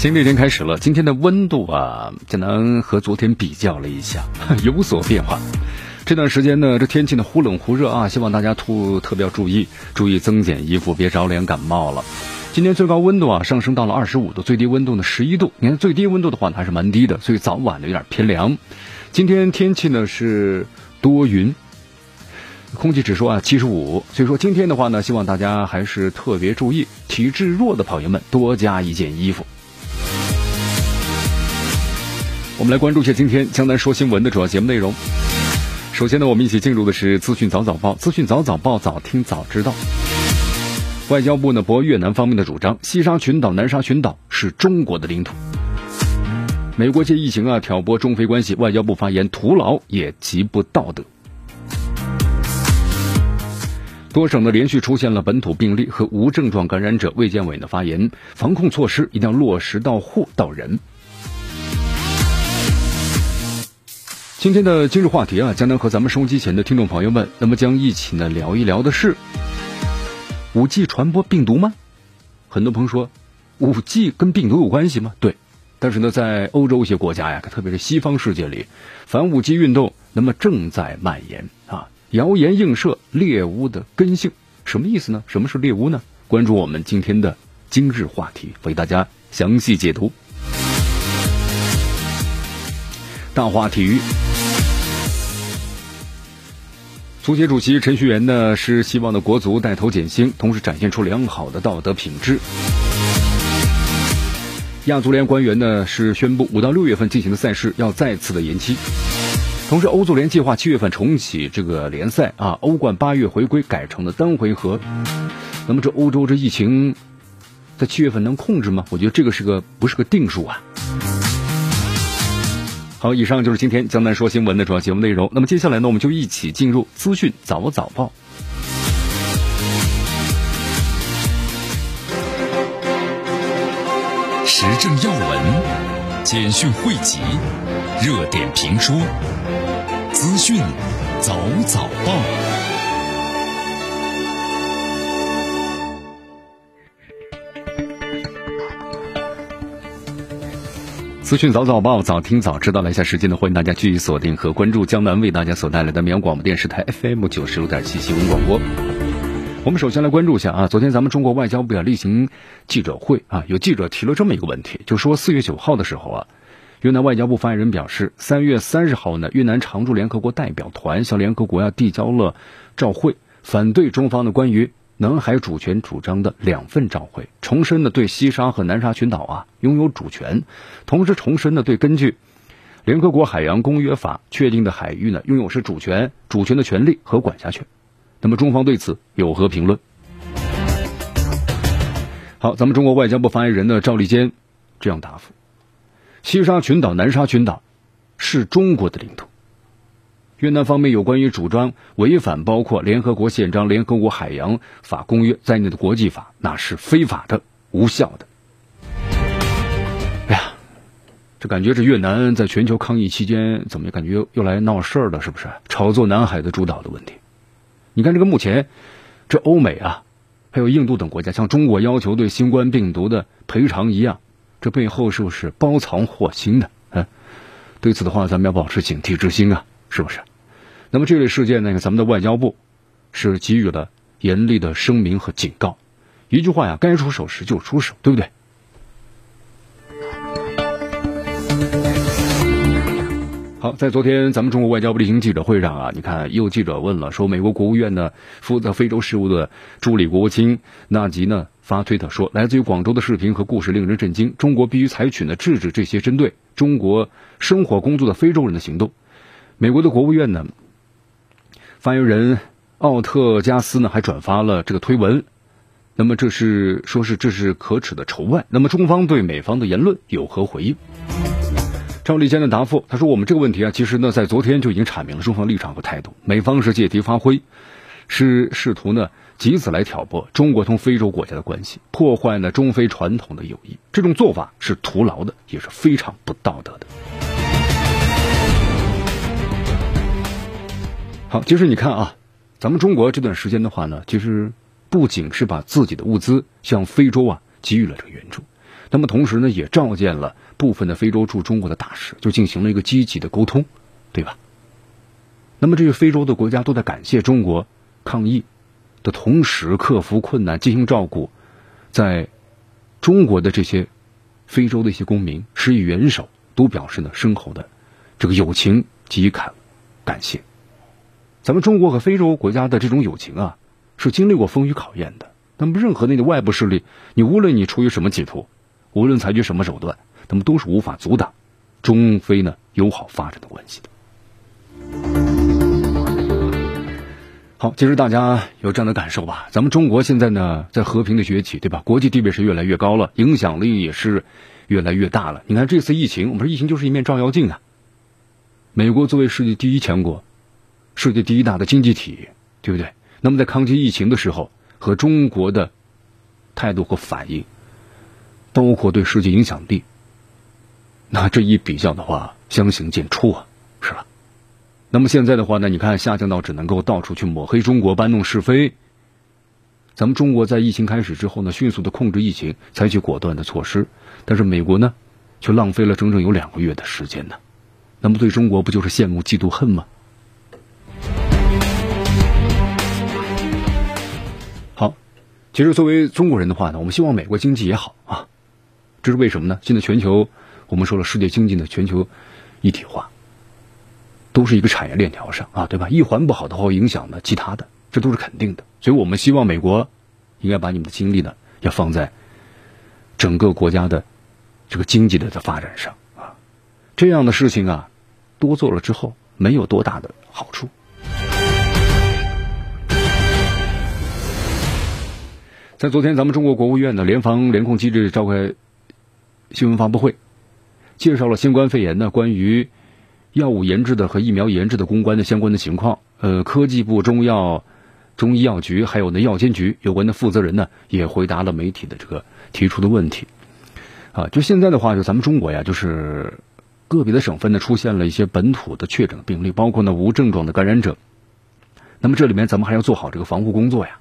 新的一天开始了，今天的温度啊，只能和昨天比较了一下，有所变化。这段时间呢，这天气呢忽冷忽热啊，希望大家突特别要注意，注意增减衣服，别着凉感冒了。今天最高温度啊上升到了二十五度，最低温度呢十一度。你看最低温度的话呢还是蛮低的，所以早晚的有点偏凉。今天天气呢是多云，空气指数啊七十五，所以说今天的话呢，希望大家还是特别注意，体质弱的朋友们多加一件衣服。我们来关注一下今天江南说新闻的主要节目内容。首先呢，我们一起进入的是资讯早早报，资讯早早报，早听早知道。外交部呢驳越南方面的主张，西沙群岛、南沙群岛是中国的领土。美国借疫情啊挑拨中非关系，外交部发言徒劳也极不道德。多省呢连续出现了本土病例和无症状感染者，卫健委呢发言，防控措施一定要落实到户到人。今天的今日话题啊，将能和咱们收音机前的听众朋友们，那么将一起呢聊一聊的是五 G 传播病毒吗？很多朋友说，五 G 跟病毒有关系吗？对，但是呢，在欧洲一些国家呀，特别是西方世界里，反五 G 运动那么正在蔓延啊，谣言映射猎巫的根性，什么意思呢？什么是猎巫呢？关注我们今天的今日话题，为大家详细解读。大话体育。足协主席陈戌源呢是希望的国足带头减薪，同时展现出良好的道德品质。亚足联官员呢是宣布五到六月份进行的赛事要再次的延期，同时欧足联计划七月份重启这个联赛啊，欧冠八月回归改成了单回合。那么这欧洲这疫情在七月份能控制吗？我觉得这个是个不是个定数啊。好，以上就是今天江南说新闻的主要节目内容。那么接下来呢，我们就一起进入资讯早早报，时政要闻、简讯汇集、热点评说、资讯早早报。资讯早早报，早听早知道。来一下时间呢，欢迎大家继续锁定和关注江南为大家所带来的绵阳广播电视台 FM 九十六点七新闻广播。我们首先来关注一下啊，昨天咱们中国外交部例行记者会啊，有记者提了这么一个问题，就说四月九号的时候啊，越南外交部发言人表示，三月三十号呢，越南常驻联合国代表团向联合国要递交了照会，反对中方的关于。南海主权主张的两份照会，重申的对西沙和南沙群岛啊拥有主权，同时重申的对根据联合国海洋公约法确定的海域呢拥有是主权、主权的权利和管辖权。那么中方对此有何评论？好，咱们中国外交部发言人呢赵立坚这样答复：西沙群岛、南沙群岛是中国的领土。越南方面有关于主张违反包括联合国宪章、联合国海洋法公约在内的国际法，那是非法的、无效的。哎呀，这感觉这越南在全球抗疫期间，怎么感觉又又来闹事儿了？是不是炒作南海的主导的问题？你看这个目前，这欧美啊，还有印度等国家向中国要求对新冠病毒的赔偿一样，这背后是不是包藏祸心的？嗯，对此的话，咱们要保持警惕之心啊，是不是？那么这类事件呢，咱们的外交部是给予了严厉的声明和警告。一句话呀，该出手时就出手，对不对？好，在昨天咱们中国外交部例行记者会上啊，你看有记者问了，说美国国务院呢负责非洲事务的助理国务卿纳吉呢发推特说，来自于广州的视频和故事令人震惊，中国必须采取呢制止这些针对中国生活工作的非洲人的行动。美国的国务院呢？发言人奥特加斯呢还转发了这个推文，那么这是说是这是可耻的仇外。那么中方对美方的言论有何回应？赵立坚的答复，他说：“我们这个问题啊，其实呢，在昨天就已经阐明了中方立场和态度。美方是借题发挥，是试图呢，以此来挑拨中国同非洲国家的关系，破坏呢中非传统的友谊。这种做法是徒劳的，也是非常不道德的。”好，其实你看啊，咱们中国这段时间的话呢，其实不仅是把自己的物资向非洲啊给予了这个援助，那么同时呢，也召见了。部分的非洲驻中国的大使就进行了一个积极的沟通，对吧？那么这些非洲的国家都在感谢中国抗疫的同时，克服困难，进行照顾，在中国的这些非洲的一些公民，施以援手，都表示呢深厚的这个友情及感感谢。咱们中国和非洲国家的这种友情啊，是经历过风雨考验的。那么任何那个外部势力，你无论你出于什么企图，无论采取什么手段。那么都是无法阻挡中非呢友好发展的关系的。好，其实大家有这样的感受吧？咱们中国现在呢在和平的崛起，对吧？国际地位是越来越高了，影响力也是越来越大了。你看这次疫情，我们说疫情就是一面照妖镜啊。美国作为世界第一强国，世界第一大的经济体，对不对？那么在抗击疫情的时候，和中国的态度和反应，包括对世界影响力。那这一比较的话，相形见绌啊，是吧？那么现在的话呢，你看下降到只能够到处去抹黑中国、搬弄是非。咱们中国在疫情开始之后呢，迅速的控制疫情，采取果断的措施，但是美国呢，却浪费了整整有两个月的时间呢。那么对中国不就是羡慕、嫉妒、恨吗？其实作为中国人的话呢，我们希望美国经济也好啊，这是为什么呢？现在全球。我们说了，世界经济的全球一体化，都是一个产业链条上啊，对吧？一环不好的话，影响呢其他的，这都是肯定的。所以我们希望美国应该把你们的精力呢，要放在整个国家的这个经济的的发展上啊。这样的事情啊，多做了之后，没有多大的好处。在昨天，咱们中国国务院的联防联控机制召开新闻发布会。介绍了新冠肺炎呢关于药物研制的和疫苗研制的攻关的相关的情况。呃，科技部中药中医药局还有呢药监局有关的负责人呢也回答了媒体的这个提出的问题。啊，就现在的话，就咱们中国呀，就是个别的省份呢出现了一些本土的确诊病例，包括呢无症状的感染者。那么这里面咱们还要做好这个防护工作呀。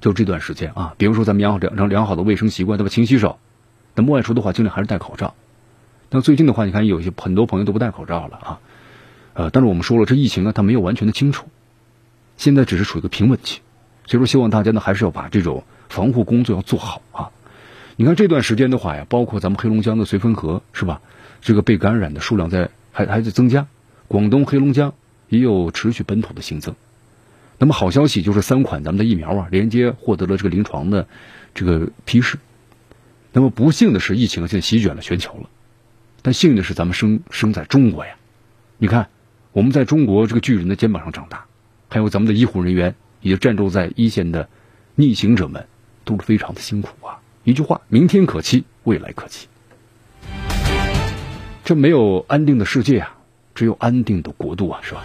就这段时间啊，比如说咱们养好养成良好的卫生习惯，对吧？勤洗手。那么外出的话，尽量还是戴口罩。那最近的话，你看有些很多朋友都不戴口罩了啊，呃，但是我们说了，这疫情呢，它没有完全的清楚，现在只是处于一个平稳期，所以说希望大家呢，还是要把这种防护工作要做好啊。你看这段时间的话呀，包括咱们黑龙江的绥芬河是吧，这个被感染的数量在还还在增加，广东、黑龙江也有持续本土的新增。那么好消息就是三款咱们的疫苗啊，连接获得了这个临床的这个批示。那么不幸的是，疫情现在席卷了全球了。但幸运的是，咱们生生在中国呀。你看，我们在中国这个巨人的肩膀上长大，还有咱们的医护人员，也战斗在一线的逆行者们，都是非常的辛苦啊。一句话，明天可期，未来可期。这没有安定的世界啊，只有安定的国度啊，是吧？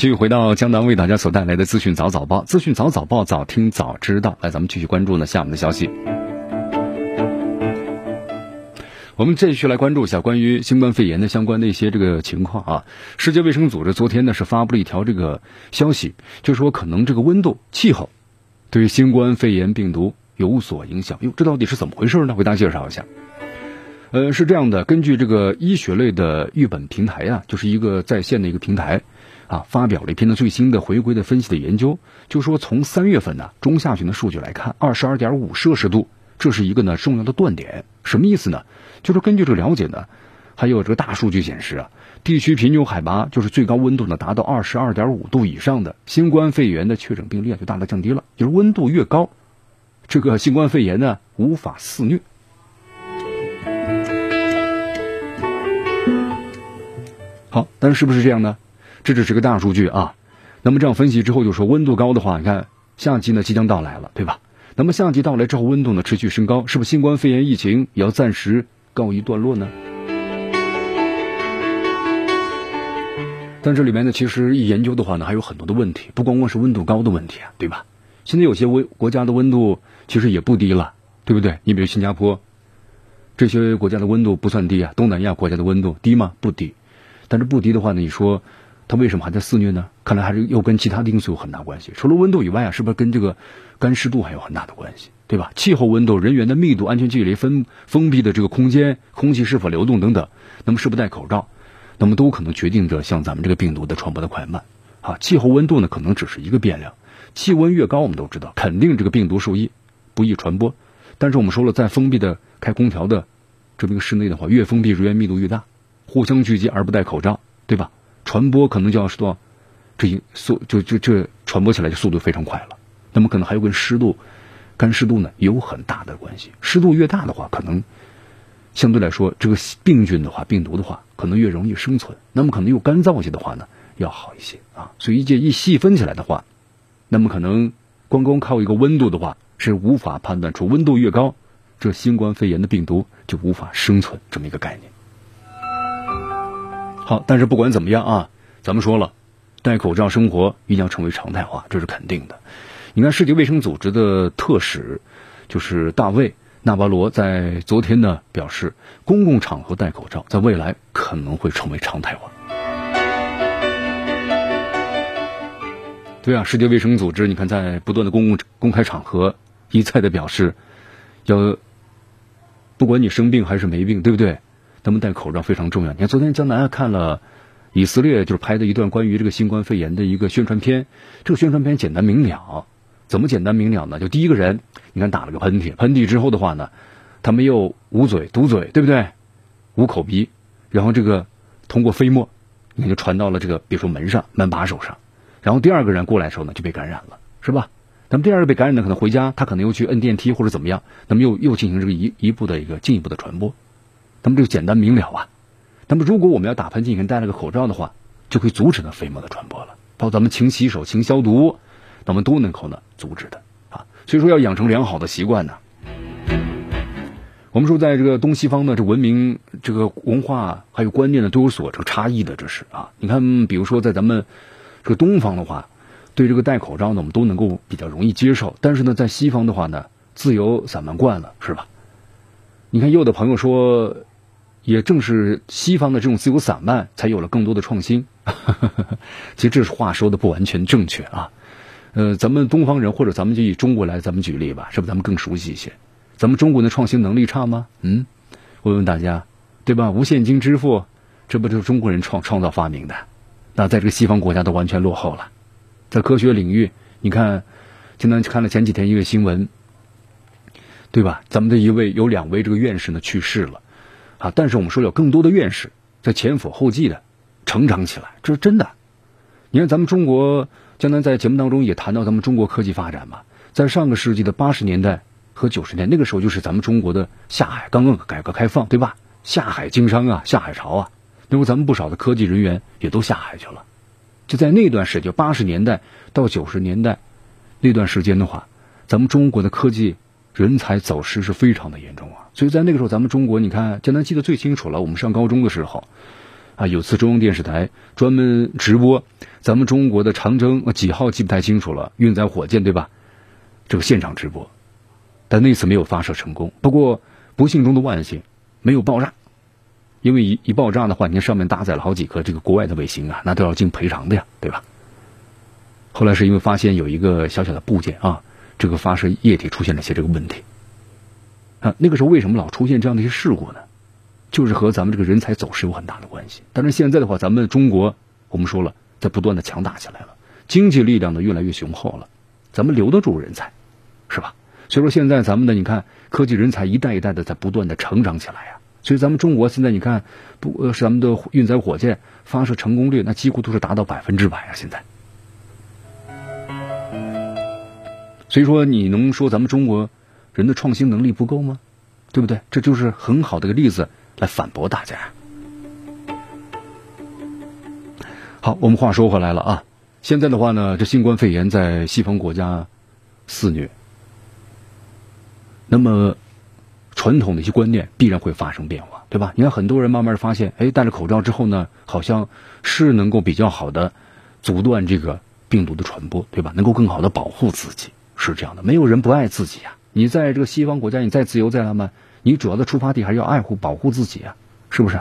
继续回到江南为大家所带来的资讯早早报，资讯早早报，早听早知道。来，咱们继续关注呢下面的消息。我们继续来关注一下关于新冠肺炎的相关的一些这个情况啊。世界卫生组织昨天呢是发布了一条这个消息，就说可能这个温度、气候对新冠肺炎病毒有所影响。哟，这到底是怎么回事呢？为大家介绍一下。呃，是这样的，根据这个医学类的育本平台啊，就是一个在线的一个平台啊，发表了一篇的最新的回归的分析的研究，就说从三月份呢中下旬的数据来看，二十二点五摄氏度，这是一个呢重要的断点。什么意思呢？就是根据这个了解呢，还有这个大数据显示啊，地区平均海拔就是最高温度呢达到二十二点五度以上的新冠肺炎的确诊病例就大大降低了，就是温度越高，这个新冠肺炎呢无法肆虐。好，但是是不是这样呢？这只是个大数据啊。那么这样分析之后，就说温度高的话，你看夏季呢即将到来了，对吧？那么夏季到来之后，温度呢持续升高，是不是新冠肺炎疫情也要暂时告一段落呢？但这里面呢，其实一研究的话呢，还有很多的问题，不光光是温度高的问题啊，对吧？现在有些温国家的温度其实也不低了，对不对？你比如新加坡，这些国家的温度不算低啊，东南亚国家的温度低吗？不低。但是不低的话呢，你说它为什么还在肆虐呢？看来还是又跟其他的因素有很大关系。除了温度以外啊，是不是跟这个干湿度还有很大的关系？对吧？气候、温度、人员的密度、安全距离、封封闭的这个空间、空气是否流动等等，那么是不戴口罩，那么都可能决定着像咱们这个病毒的传播的快慢。啊，气候、温度呢，可能只是一个变量。气温越高，我们都知道肯定这个病毒受益，不易传播。但是我们说了，在封闭的开空调的这么一个室内的话，越封闭人员密度越大。互相聚集而不戴口罩，对吧？传播可能就要说，这一速就就这传播起来就速度非常快了。那么可能还有跟湿度、干湿度呢有很大的关系。湿度越大的话，可能相对来说这个病菌的话、病毒的话，可能越容易生存。那么可能又干燥些的话呢，要好一些啊。所以一一细分起来的话，那么可能光光靠一个温度的话，是无法判断出温度越高，这新冠肺炎的病毒就无法生存这么一个概念。好，但是不管怎么样啊，咱们说了，戴口罩生活一定要成为常态化，这是肯定的。你看，世界卫生组织的特使就是大卫·纳巴罗在昨天呢表示，公共场合戴口罩在未来可能会成为常态化。对啊，世界卫生组织，你看在不断的公共公开场合一再的表示，要不管你生病还是没病，对不对？他们戴口罩非常重要。你看，昨天江南看了以色列就是拍的一段关于这个新冠肺炎的一个宣传片。这个宣传片简单明了，怎么简单明了呢？就第一个人，你看打了个喷嚏，喷嚏之后的话呢，他没有捂嘴堵嘴，对不对？捂口鼻，然后这个通过飞沫，你看就传到了这个比如说门上、门把手上。然后第二个人过来的时候呢，就被感染了，是吧？那么第二个被感染的可能回家，他可能又去摁电梯或者怎么样，那么又又进行这个一一步的一个进一步的传播。那么这个简单明了啊，那么如果我们要打喷嚏，你戴了个口罩的话，就可以阻止那飞沫的传播了。包括咱们勤洗手、勤消毒，那么都能够呢阻止的啊。所以说要养成良好的习惯呢。我们说在这个东西方呢，这文明、这个文化还有观念呢都有所这个差异的，这是啊。你看，比如说在咱们这个东方的话，对这个戴口罩呢，我们都能够比较容易接受。但是呢，在西方的话呢，自由散漫惯了，是吧？你看，有的朋友说。也正是西方的这种自由散漫，才有了更多的创新。其实这话说的不完全正确啊。呃，咱们东方人或者咱们就以中国来咱们举例吧，是不是咱们更熟悉一些？咱们中国的创新能力差吗？嗯，问问大家，对吧？无现金支付，这不就是中国人创创造发明的？那在这个西方国家都完全落后了。在科学领域，你看，今天看了前几天一个新闻，对吧？咱们的一位有两位这个院士呢去世了。啊！但是我们说有更多的院士在前赴后继的成长起来，这是真的。你看，咱们中国江南在节目当中也谈到咱们中国科技发展嘛，在上个世纪的八十年代和九十年那个时候，就是咱们中国的下海刚刚改革开放，对吧？下海经商啊，下海潮啊，那么咱们不少的科技人员也都下海去了。就在那段时间，八十年代到九十年代那段时间的话，咱们中国的科技。人才走失是非常的严重啊，所以在那个时候，咱们中国，你看，江南记得最清楚了。我们上高中的时候，啊，有次中央电视台专门直播咱们中国的长征几号记不太清楚了，运载火箭对吧？这个现场直播，但那次没有发射成功。不过不幸中的万幸，没有爆炸，因为一一爆炸的话，你看上面搭载了好几颗这个国外的卫星啊，那都要进赔偿的呀，对吧？后来是因为发现有一个小小的部件啊。这个发射液体出现了一些这个问题，啊，那个时候为什么老出现这样的一些事故呢？就是和咱们这个人才走势有很大的关系。但是现在的话，咱们中国我们说了，在不断的强大起来了，经济力量呢越来越雄厚了，咱们留得住人才，是吧？所以说现在咱们呢，你看科技人才一代一代的在不断的成长起来呀。所以咱们中国现在你看，不呃，咱们的运载火箭发射成功率那几乎都是达到百分之百啊！现在，所以说你能说咱们中国人的创新能力不够吗？对不对？这就是很好的个例子来反驳大家。好，我们话说回来了啊，现在的话呢，这新冠肺炎在西方国家肆虐，那么。传统的一些观念必然会发生变化，对吧？你看很多人慢慢发现，哎，戴着口罩之后呢，好像是能够比较好的阻断这个病毒的传播，对吧？能够更好的保护自己，是这样的。没有人不爱自己呀。你在这个西方国家，你再自由再浪漫，你主要的出发地还是要爱护、保护自己啊，是不是？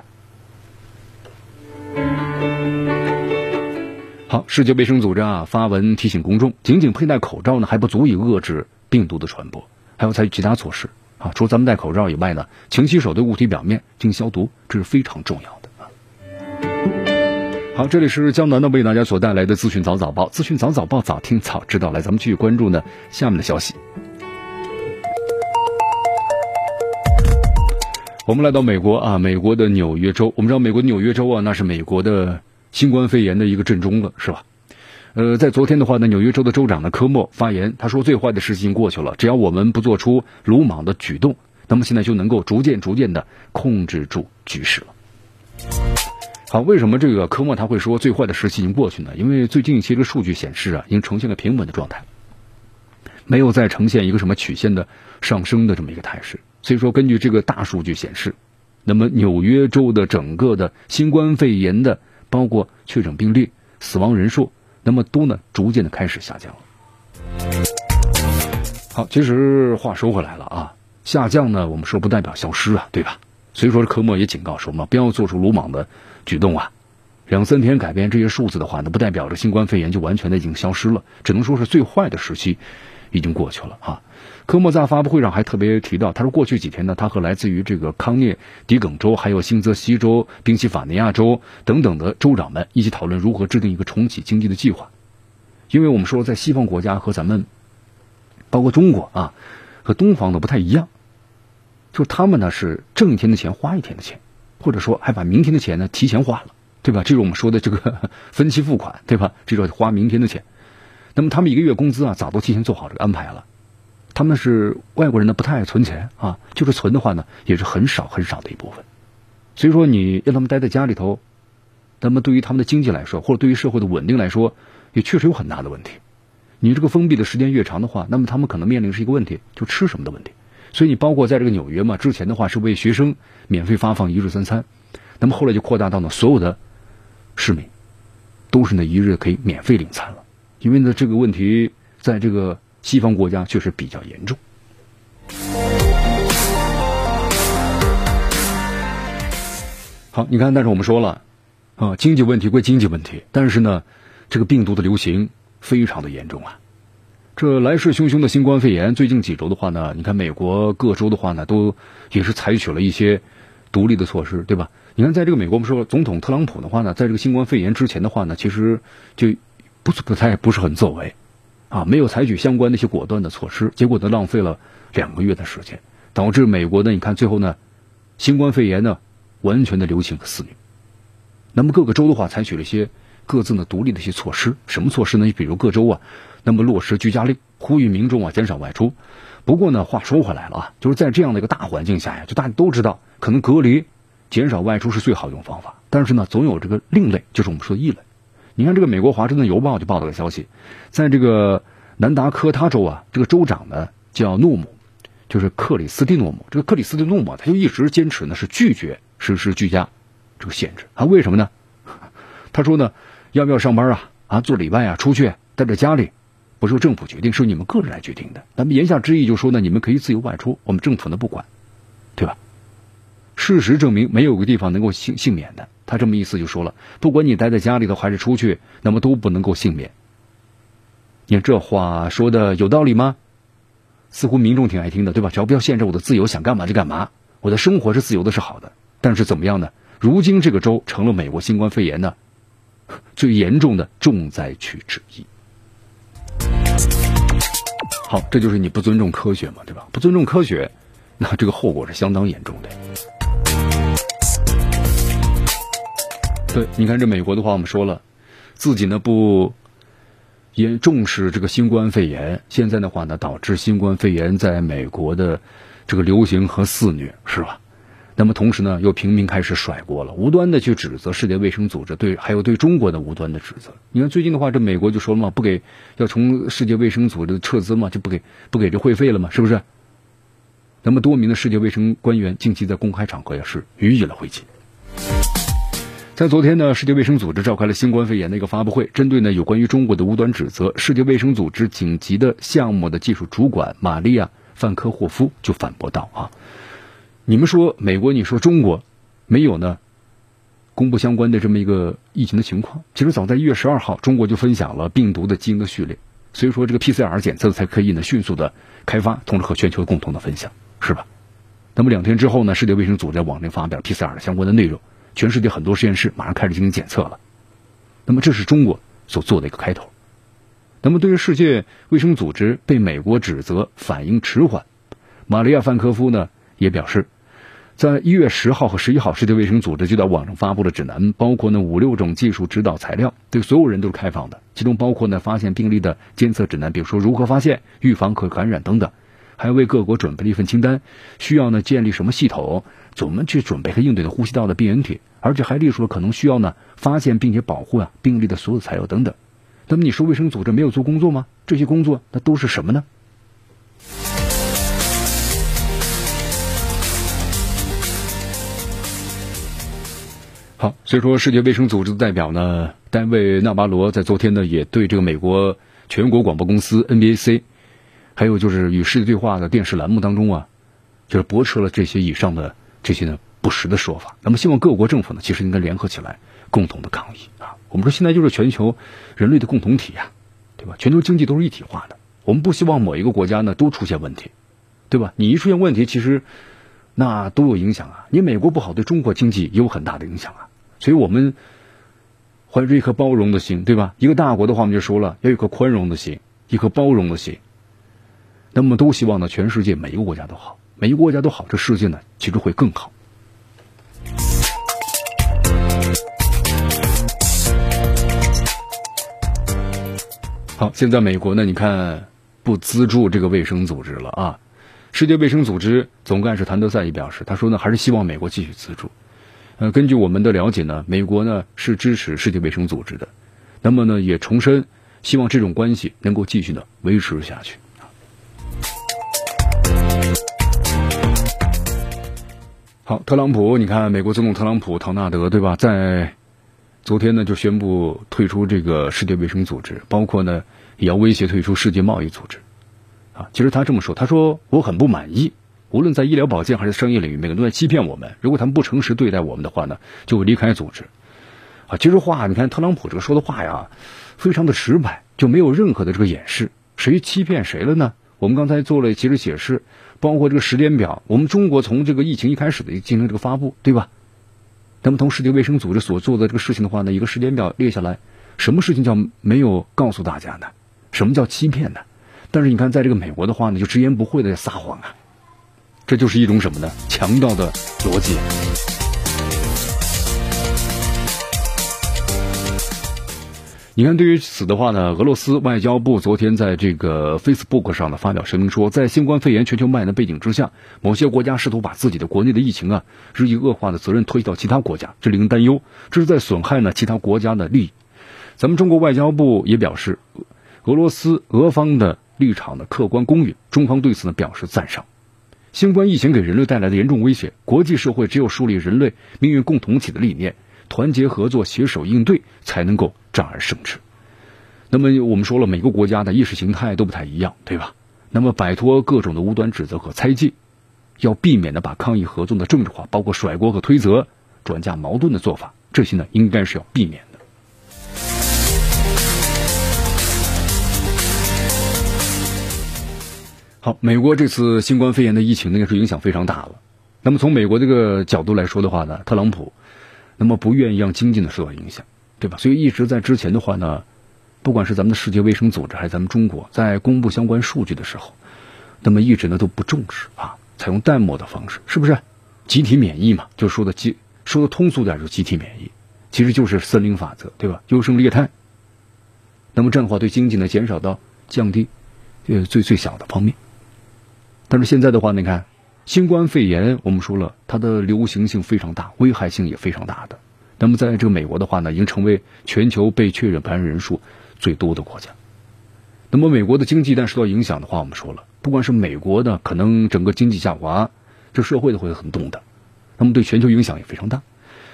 好，世界卫生组织啊发文提醒公众，仅仅佩戴口罩呢还不足以遏制病毒的传播，还要采取其他措施。啊，除咱们戴口罩以外呢，勤洗手对物体表面进行消毒，这是非常重要。好，这里是江南的为大家所带来的资讯早早报，资讯早早报，早听早知道。来，咱们继续关注呢下面的消息。我们来到美国啊，美国的纽约州，我们知道美国纽约州啊，那是美国的新冠肺炎的一个震中了，是吧？呃，在昨天的话呢，纽约州的州长呢科莫发言，他说最坏的事情过去了，只要我们不做出鲁莽的举动，那么现在就能够逐渐逐渐的控制住局势了。好，为什么这个科莫他会说最坏的时期已经过去呢？因为最近一些个数据显示啊，已经呈现了平稳的状态，没有再呈现一个什么曲线的上升的这么一个态势。所以说，根据这个大数据显示，那么纽约州的整个的新冠肺炎的包括确诊病例、死亡人数。那么都呢，逐渐的开始下降了。好，其实话说回来了啊，下降呢，我们说不代表消失啊，对吧？所以说，科莫也警告说嘛，不要做出鲁莽的举动啊。两三天改变这些数字的话，那不代表着新冠肺炎就完全的已经消失了，只能说是最坏的时期已经过去了啊。科莫在发布会上还特别提到，他说过去几天呢，他和来自于这个康涅狄耿州、还有新泽西州、宾夕法尼亚州等等的州长们一起讨论如何制定一个重启经济的计划。因为我们说，在西方国家和咱们，包括中国啊，和东方的不太一样，就他们呢是挣一天的钱花一天的钱，或者说还把明天的钱呢提前花了，对吧？这是我们说的这个 分期付款，对吧？这是花明天的钱。那么他们一个月工资啊，早都提前做好这个安排了。他们是外国人呢，不太爱存钱啊，就是存的话呢，也是很少很少的一部分。所以说，你让他们待在家里头，那么对于他们的经济来说，或者对于社会的稳定来说，也确实有很大的问题。你这个封闭的时间越长的话，那么他们可能面临是一个问题，就吃什么的问题。所以你包括在这个纽约嘛，之前的话是为学生免费发放一日三餐，那么后来就扩大到呢所有的市民都是呢一日可以免费领餐了。因为呢这个问题在这个。西方国家确实比较严重。好，你看，但是我们说了，啊，经济问题归经济问题，但是呢，这个病毒的流行非常的严重啊。这来势汹汹的新冠肺炎，最近几周的话呢，你看美国各州的话呢，都也是采取了一些独立的措施，对吧？你看，在这个美国，我们说总统特朗普的话呢，在这个新冠肺炎之前的话呢，其实就不不太不是很作为。啊，没有采取相关的一些果断的措施，结果呢，浪费了两个月的时间，导致美国呢，你看最后呢，新冠肺炎呢，完全的流行和肆虐。那么各个州的话，采取了一些各自的独立的一些措施，什么措施呢？你比如各州啊，那么落实居家令，呼吁民众啊减少外出。不过呢，话说回来了啊，就是在这样的一个大环境下呀，就大家都知道，可能隔离、减少外出是最好一种方法，但是呢，总有这个另类，就是我们说的异类。你看，这个美国华盛顿邮报就报道个消息，在这个南达科他州啊，这个州长呢叫诺姆，就是克里斯蒂诺姆。这个克里斯蒂诺姆他就一直坚持呢是拒绝实施居家这个限制。啊，为什么呢？他说呢，要不要上班啊？啊，做礼拜啊，出去待在家里，不是政府决定，是你们个人来决定的。那么言下之意就说呢，你们可以自由外出，我们政府呢不管，对吧？事实证明，没有个地方能够幸幸免的。他这么意思就说了，不管你待在家里头还是出去，那么都不能够幸免。你看这话说的有道理吗？似乎民众挺爱听的，对吧？只要不要限制我的自由，想干嘛就干嘛，我的生活是自由的，是好的。但是怎么样呢？如今这个州成了美国新冠肺炎呢最严重的重灾区之一。好，这就是你不尊重科学嘛，对吧？不尊重科学，那这个后果是相当严重的。对，你看这美国的话，我们说了，自己呢不也重视这个新冠肺炎，现在的话呢，导致新冠肺炎在美国的这个流行和肆虐，是吧？那么同时呢，又频频开始甩锅了，无端的去指责世界卫生组织，对，还有对中国的无端的指责。你看最近的话，这美国就说了嘛，不给要从世界卫生组织撤资嘛，就不给不给这会费了嘛，是不是？那么多名的世界卫生官员近期在公开场合也是予以了回击。在昨天呢，世界卫生组织召开了新冠肺炎的一个发布会，针对呢有关于中国的无端指责，世界卫生组织紧急的项目的技术主管玛利亚·范科霍夫就反驳道啊。你们说美国，你说中国，没有呢？公布相关的这么一个疫情的情况。其实早在一月十二号，中国就分享了病毒的基因的序列，所以说这个 PCR 检测才可以呢迅速的开发，同时和全球共同的分享，是吧？那么两天之后呢，世界卫生组织在网上发表 PCR 的相关的内容，全世界很多实验室马上开始进行检测了。那么这是中国所做的一个开头。那么对于世界卫生组织被美国指责反应迟缓，玛利亚·范科夫呢也表示。在一月十号和十一号，世界卫生组织就在网上发布了指南，包括呢五六种技术指导材料，对所有人都是开放的。其中包括呢发现病例的监测指南，比如说如何发现、预防可感染等等，还为各国准备了一份清单，需要呢建立什么系统，怎么去准备和应对的呼吸道的病原体，而且还列出了可能需要呢发现并且保护啊病例的所有材料等等。那么你说卫生组织没有做工作吗？这些工作那都是什么呢？好，所以说世界卫生组织的代表呢，单位纳巴罗在昨天呢，也对这个美国全国广播公司 NBC，还有就是与世界对话的电视栏目当中啊，就是驳斥了这些以上的这些呢不实的说法。那么希望各国政府呢，其实应该联合起来，共同的抗议啊。我们说现在就是全球人类的共同体呀，对吧？全球经济都是一体化的，我们不希望某一个国家呢都出现问题，对吧？你一出现问题，其实那都有影响啊。你美国不好，对中国经济也有很大的影响啊。所以我们怀着一颗包容的心，对吧？一个大国的话，我们就说了，要有一颗宽容的心，一颗包容的心。那么都希望呢，全世界每一个国家都好，每一个国家都好，这世界呢，其实会更好。好，现在美国呢，你看不资助这个卫生组织了啊。世界卫生组织总干事谭德赛也表示，他说呢，还是希望美国继续资助。呃，根据我们的了解呢，美国呢是支持世界卫生组织的，那么呢也重申希望这种关系能够继续的维持下去。好，特朗普，你看美国总统特朗普唐纳德对吧？在昨天呢就宣布退出这个世界卫生组织，包括呢也要威胁退出世界贸易组织。啊，其实他这么说，他说我很不满意。无论在医疗保健还是商业领域，每个人都在欺骗我们。如果他们不诚实对待我们的话呢，就会离开组织。啊，其实话，你看特朗普这个说的话呀，非常的直白，就没有任何的这个掩饰。谁欺骗谁了呢？我们刚才做了其实解释，包括这个时间表。我们中国从这个疫情一开始的进行这个发布，对吧？那么从世界卫生组织所做的这个事情的话呢，一个时间表列下来，什么事情叫没有告诉大家呢？什么叫欺骗呢？但是你看，在这个美国的话呢，就直言不讳的撒谎啊。这就是一种什么呢？强盗的逻辑。你看，对于此的话呢，俄罗斯外交部昨天在这个 Facebook 上呢发表声明说，在新冠肺炎全球蔓延的背景之下，某些国家试图把自己的国内的疫情啊日益恶化的责任推到其他国家，这令人担忧，这是在损害呢其他国家的利益。咱们中国外交部也表示，俄罗斯俄方的立场的客观公允，中方对此呢表示赞赏。新冠疫情给人类带来的严重威胁，国际社会只有树立人类命运共同体的理念，团结合作、携手应对，才能够战而胜之。那么我们说了，每个国家的意识形态都不太一样，对吧？那么摆脱各种的无端指责和猜忌，要避免的把抗疫合作的政治化，包括甩锅和推责、转嫁矛盾的做法，这些呢，应该是要避免。好，美国这次新冠肺炎的疫情呢，是影响非常大了。那么从美国这个角度来说的话呢，特朗普那么不愿意让经济呢受到影响，对吧？所以一直在之前的话呢，不管是咱们的世界卫生组织还是咱们中国，在公布相关数据的时候，那么一直呢都不重视啊，采用淡漠的方式，是不是？集体免疫嘛，就说的集说的通俗点就集体免疫，其实就是森林法则，对吧？优胜劣汰。那么这样的话，对经济呢减少到降低，呃最最小的方面。但是现在的话，你看。新冠肺炎，我们说了，它的流行性非常大，危害性也非常大的。那么，在这个美国的话呢，已经成为全球被确诊感染人数最多的国家。那么，美国的经济一旦受到影响的话，我们说了，不管是美国的，可能整个经济下滑，这社会都会很动的。那么，对全球影响也非常大。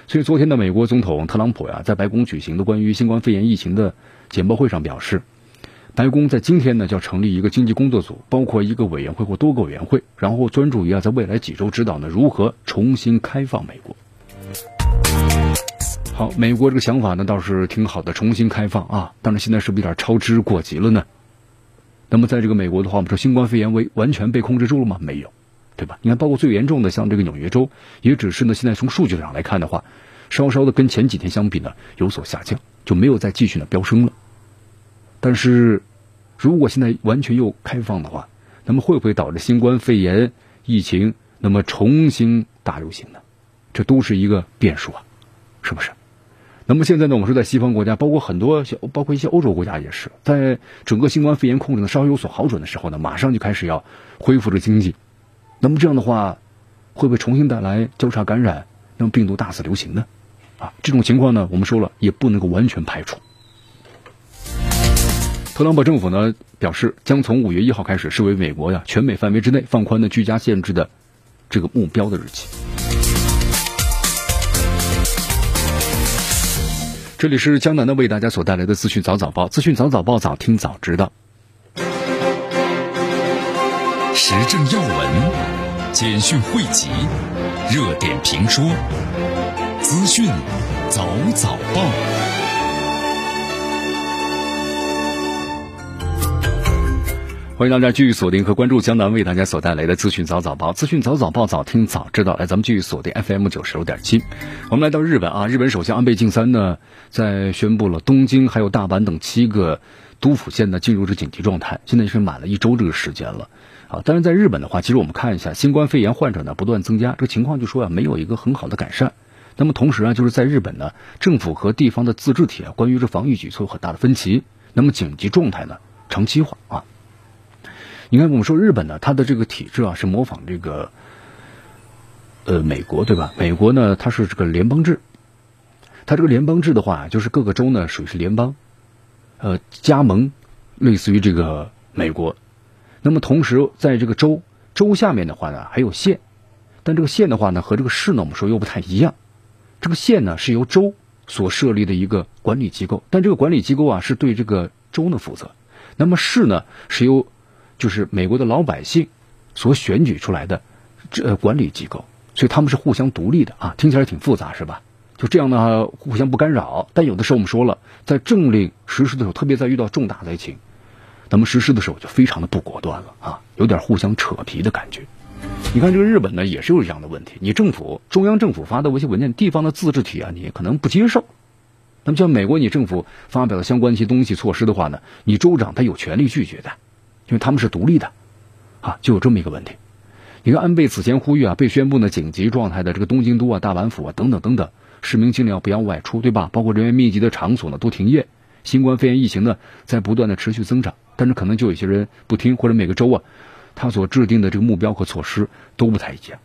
所以，昨天的美国总统特朗普呀，在白宫举行的关于新冠肺炎疫情的简报会上表示。白宫在今天呢，就要成立一个经济工作组，包括一个委员会或多个委员会，然后专注于啊，在未来几周指导呢，如何重新开放美国。好，美国这个想法呢倒是挺好的，重新开放啊，但是现在是不是有点超之过急了呢？那么在这个美国的话，我们说新冠肺炎为完全被控制住了吗？没有，对吧？你看，包括最严重的像这个纽约州，也只是呢，现在从数据上来看的话，稍稍的跟前几天相比呢有所下降，就没有再继续呢飙升了。但是，如果现在完全又开放的话，那么会不会导致新冠肺炎疫情那么重新大流行呢？这都是一个变数啊，是不是？那么现在呢，我们说在西方国家，包括很多小，包括一些欧洲国家也是，在整个新冠肺炎控制的稍微有所好转的时候呢，马上就开始要恢复着经济。那么这样的话，会不会重新带来交叉感染，让病毒大肆流行呢？啊，这种情况呢，我们说了也不能够完全排除。特朗普政府呢表示，将从五月一号开始视为美国呀全美范围之内放宽的居家限制的这个目标的日期。这里是江南的为大家所带来的资讯早早报，资讯早早报早听早知道。时政要闻、简讯汇集、热点评说、资讯早早报。欢迎大家继续锁定和关注江南为大家所带来的资讯早早报，资讯早早报早听早知道。来，咱们继续锁定 FM 九十六点七。我们来到日本啊，日本首相安倍晋三呢，在宣布了东京还有大阪等七个都府县呢进入这紧急状态，现在是满了一周这个时间了啊。但是在日本的话，其实我们看一下，新冠肺炎患者呢不断增加，这个情况就说啊没有一个很好的改善。那么同时啊，就是在日本呢，政府和地方的自治体啊，关于这防御举措有很大的分歧。那么紧急状态呢长期化啊。你看，我们说日本呢，它的这个体制啊，是模仿这个，呃，美国对吧？美国呢，它是这个联邦制，它这个联邦制的话，就是各个州呢属于是联邦，呃，加盟，类似于这个美国。那么同时，在这个州州下面的话呢，还有县，但这个县的话呢，和这个市呢，我们说又不太一样。这个县呢，是由州所设立的一个管理机构，但这个管理机构啊，是对这个州呢负责。那么市呢，是由就是美国的老百姓所选举出来的这管理机构，所以他们是互相独立的啊，听起来挺复杂是吧？就这样呢，互相不干扰。但有的时候我们说了，在政令实施的时候，特别在遇到重大灾情，咱们实施的时候就非常的不果断了啊，有点互相扯皮的感觉。你看这个日本呢，也是有这样的问题。你政府中央政府发的一些文件，地方的自治体啊，你可能不接受。那么像美国，你政府发表的相关一些东西措施的话呢，你州长他有权利拒绝的。因为他们是独立的，啊，就有这么一个问题。你看，安倍此前呼吁啊，被宣布的紧急状态的这个东京都啊、大阪府啊等等等等，市民尽量不要外出，对吧？包括人员密集的场所呢都停业。新冠肺炎疫情呢在不断的持续增长，但是可能就有些人不听，或者每个州啊，他所制定的这个目标和措施都不太一样。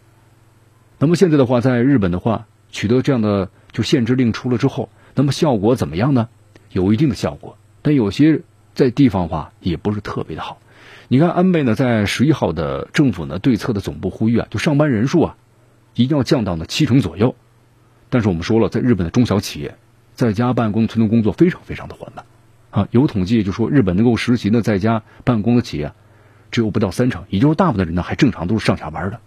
那么现在的话，在日本的话，取得这样的就限制令出了之后，那么效果怎么样呢？有一定的效果，但有些在地方话也不是特别的好。你看，安倍呢，在十一号的政府呢对策的总部呼吁啊，就上班人数啊，一定要降到呢七成左右。但是我们说了，在日本的中小企业，在家办公、村头工作非常非常的缓慢啊。有统计就说，日本能够实行的在家办公的企业只有不到三成，也就是大部分人呢还正常都是上下班的。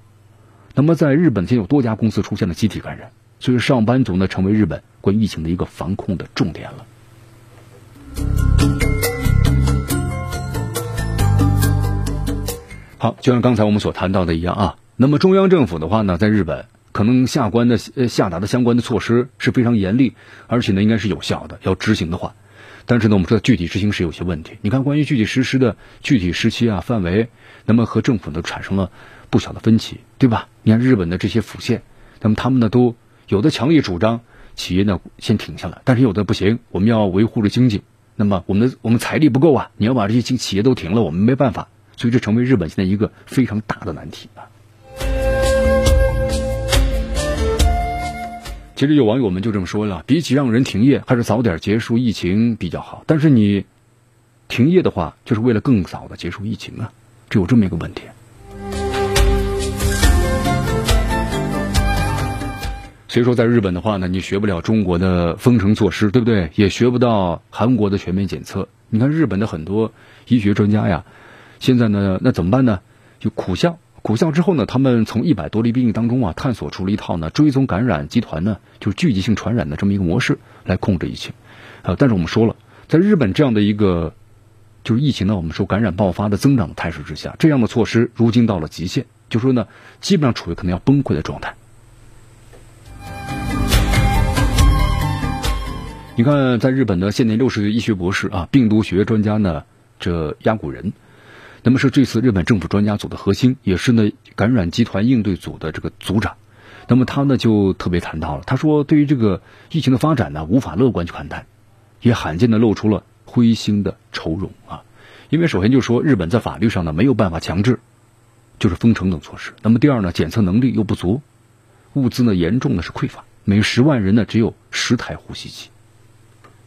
那么在日本，现有多家公司出现了集体感染，所以上班族呢成为日本关于疫情的一个防控的重点了。好，就像刚才我们所谈到的一样啊，那么中央政府的话呢，在日本可能下关的下达的相关的措施是非常严厉，而且呢应该是有效的，要执行的话。但是呢，我们说具体执行是有些问题。你看，关于具体实施的具体时期啊、范围，那么和政府呢产生了不小的分歧，对吧？你看日本的这些府县，那么他们呢都有的强烈主张企业呢先停下来，但是有的不行，我们要维护着经济。那么我们的我们财力不够啊，你要把这些企企业都停了，我们没办法。所以这成为日本现在一个非常大的难题啊。其实有网友们就这么说了，比起让人停业，还是早点结束疫情比较好。但是你停业的话，就是为了更早的结束疫情啊，只有这么一个问题。所以说，在日本的话呢，你学不了中国的封城措施，对不对？也学不到韩国的全面检测。你看日本的很多医学专家呀，现在呢，那怎么办呢？就苦笑。苦笑之后呢，他们从一百多例病例当中啊，探索出了一套呢追踪感染集团呢，就是聚集性传染的这么一个模式来控制疫情。呃，但是我们说了，在日本这样的一个就是疫情呢，我们说感染爆发的增长的态势之下，这样的措施如今到了极限，就说呢，基本上处于可能要崩溃的状态。你看，在日本的现年六十岁医学博士啊，病毒学专家呢，这鸭古人。那么是这次日本政府专家组的核心，也是呢感染集团应对组的这个组长。那么他呢就特别谈到了，他说对于这个疫情的发展呢，无法乐观去看待，也罕见的露出了灰心的愁容啊。因为首先就说，日本在法律上呢没有办法强制，就是封城等措施。那么第二呢，检测能力又不足，物资呢严重的是匮乏，每十万人呢只有十台呼吸机。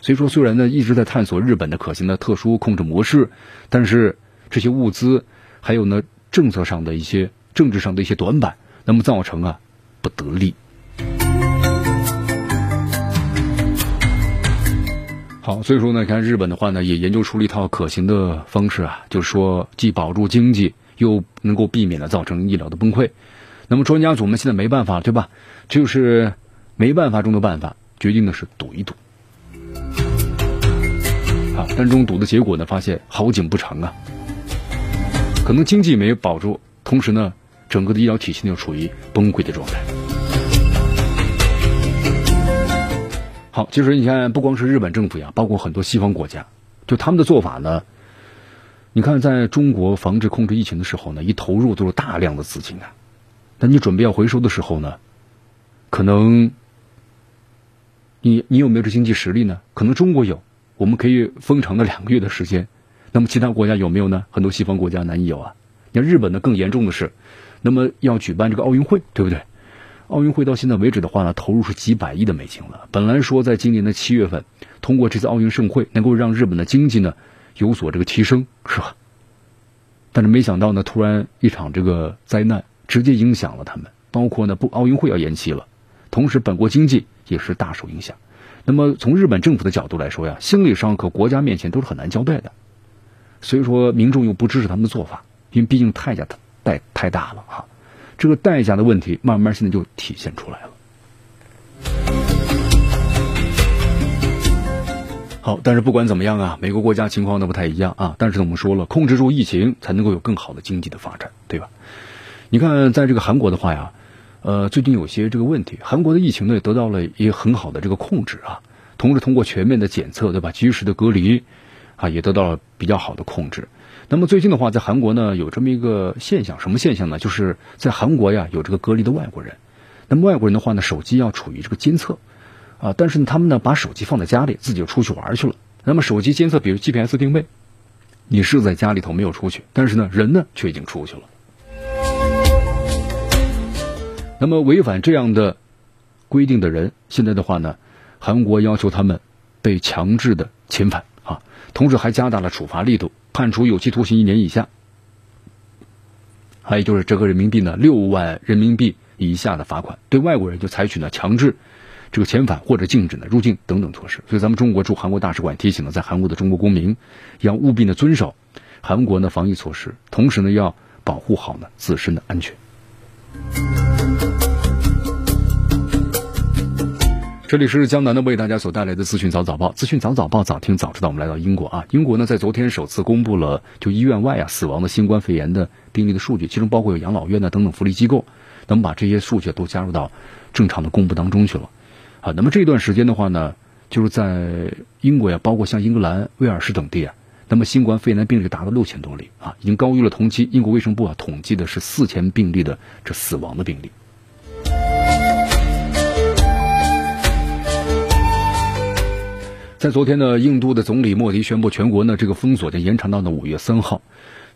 所以说，虽然呢一直在探索日本的可行的特殊控制模式，但是。这些物资，还有呢，政策上的一些、政治上的一些短板，那么造成啊不得力。好，所以说呢，看日本的话呢，也研究出了一套可行的方式啊，就是说既保住经济，又能够避免了造成医疗的崩溃。那么专家组们现在没办法了，对吧？就是没办法中的办法，决定的是赌一赌。啊，但中赌的结果呢，发现好景不长啊。可能经济没有保住，同时呢，整个的医疗体系又处于崩溃的状态。好，其实你看，不光是日本政府呀，包括很多西方国家，就他们的做法呢，你看，在中国防治控制疫情的时候呢，一投入都是大量的资金啊，那你准备要回收的时候呢，可能你你有没有这经济实力呢？可能中国有，我们可以封城了两个月的时间。那么其他国家有没有呢？很多西方国家难以有啊。你看日本呢更严重的是，那么要举办这个奥运会，对不对？奥运会到现在为止的话呢，投入是几百亿的美金了。本来说在今年的七月份，通过这次奥运盛会能够让日本的经济呢有所这个提升，是吧？但是没想到呢，突然一场这个灾难直接影响了他们，包括呢不奥运会要延期了，同时本国经济也是大受影响。那么从日本政府的角度来说呀，心理上和国家面前都是很难交代的。所以说，民众又不支持他们的做法，因为毕竟代价太太大了哈。这个代价的问题，慢慢现在就体现出来了。好，但是不管怎么样啊，每个国家情况都不太一样啊。但是我们说了，控制住疫情，才能够有更好的经济的发展，对吧？你看，在这个韩国的话呀，呃，最近有些这个问题，韩国的疫情呢得到了一个很好的这个控制啊，同时通过全面的检测，对吧？及时的隔离。啊，也得到了比较好的控制。那么最近的话，在韩国呢，有这么一个现象，什么现象呢？就是在韩国呀，有这个隔离的外国人。那么外国人的话呢，手机要处于这个监测啊，但是呢，他们呢把手机放在家里，自己就出去玩去了。那么手机监测，比如 GPS 定位，你是在家里头没有出去，但是呢，人呢却已经出去了。那么违反这样的规定的人，现在的话呢，韩国要求他们被强制的遣返。同时还加大了处罚力度，判处有期徒刑一年以下，还有就是折合人民币呢六万人民币以下的罚款。对外国人就采取呢强制这个遣返或者禁止呢入境等等措施。所以咱们中国驻韩国大使馆提醒了在韩国的中国公民，要务必呢遵守韩国的防疫措施，同时呢要保护好呢自身的安全。这里是江南的为大家所带来的资讯早早报，资讯早早报，早听早知道。我们来到英国啊，英国呢在昨天首次公布了就医院外啊死亡的新冠肺炎的病例的数据，其中包括有养老院呢等等福利机构，那么把这些数据都加入到正常的公布当中去了。啊，那么这段时间的话呢，就是在英国呀，包括像英格兰、威尔士等地啊，那么新冠肺炎的病例达到六千多例啊，已经高于了同期英国卫生部啊统计的是四千病例的这死亡的病例。在昨天呢，印度的总理莫迪宣布全国呢这个封锁将延长到呢五月三号。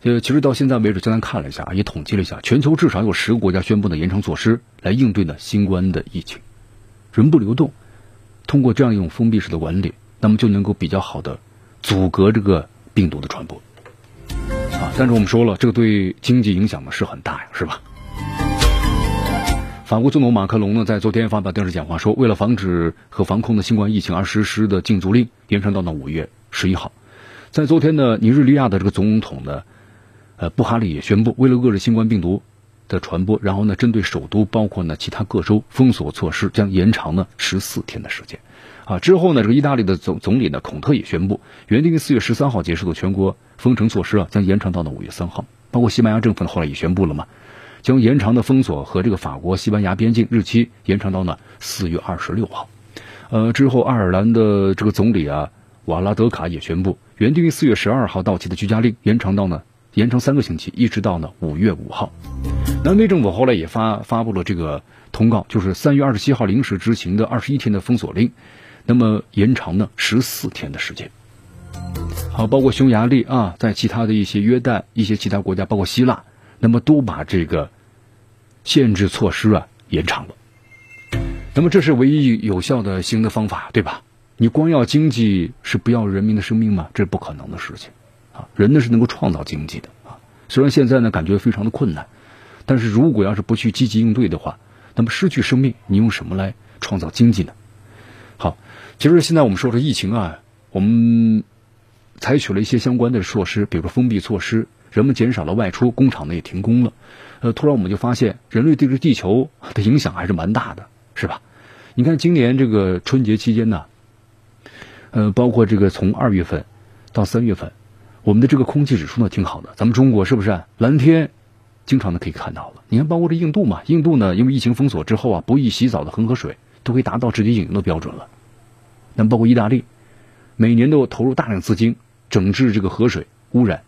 呃，其实到现在为止，简单看了一下，也统计了一下，全球至少有十个国家宣布呢延长措施来应对呢新冠的疫情。人不流动，通过这样一种封闭式的管理，那么就能够比较好的阻隔这个病毒的传播。啊，但是我们说了，这个对经济影响呢是很大呀，是吧？法国总统马克龙呢，在昨天发表电视讲话说，为了防止和防控的新冠疫情而实施的禁足令延长到了五月十一号。在昨天呢，尼日利亚的这个总统呢，呃，布哈里也宣布，为了遏制新冠病毒的传播，然后呢，针对首都包括呢其他各州封锁措施将延长呢十四天的时间。啊，之后呢，这个意大利的总总理呢孔特也宣布，原定于四月十三号结束的全国封城措施啊，将延长到了五月三号。包括西班牙政府呢，后来也宣布了嘛。将延长的封锁和这个法国、西班牙边境日期延长到呢四月二十六号。呃，之后爱尔兰的这个总理啊瓦拉德卡也宣布，原定于四月十二号到期的居家令延长到呢延长三个星期，一直到呢五月五号。南非政府后来也发发布了这个通告，就是三月二十七号临时执行的二十一天的封锁令，那么延长呢十四天的时间。好，包括匈牙利啊，在其他的一些约旦、一些其他国家，包括希腊。那么都把这个限制措施啊延长了，那么这是唯一有效的新的方法，对吧？你光要经济是不要人民的生命吗？这是不可能的事情啊！人呢是能够创造经济的啊，虽然现在呢感觉非常的困难，但是如果要是不去积极应对的话，那么失去生命，你用什么来创造经济呢？好，其实现在我们说这疫情啊，我们采取了一些相关的措施，比如说封闭措施。人们减少了外出，工厂呢也停工了，呃，突然我们就发现人类对这地球的影响还是蛮大的，是吧？你看今年这个春节期间呢，呃，包括这个从二月份到三月份，我们的这个空气指数呢挺好的，咱们中国是不是蓝天经常的可以看到了？你看，包括这印度嘛，印度呢因为疫情封锁之后啊，不易洗澡的恒河水都可以达到直接饮用的标准了。那包括意大利，每年都投入大量资金整治这个河水污染。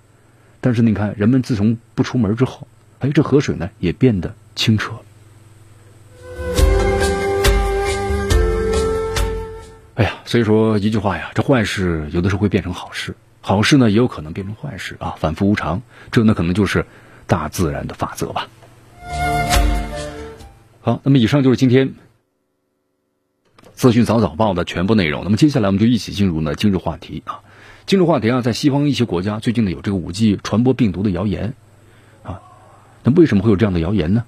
但是你看，人们自从不出门之后，哎，这河水呢也变得清澈。哎呀，所以说一句话呀，这坏事有的时候会变成好事，好事呢也有可能变成坏事啊，反复无常，这呢可能就是大自然的法则吧。好，那么以上就是今天资讯早早报的全部内容。那么接下来我们就一起进入呢今日话题啊。今日话题啊，在西方一些国家，最近呢有这个五 G 传播病毒的谣言，啊，那为什么会有这样的谣言呢？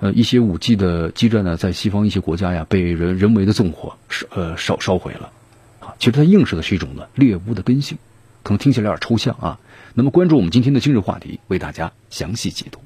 呃，一些五 G 的基站呢，在西方一些国家呀，被人人为的纵火烧呃烧烧毁了，啊，其实它映射的是一种呢猎巫的根性，可能听起来有点抽象啊。那么关注我们今天的今日话题，为大家详细解读。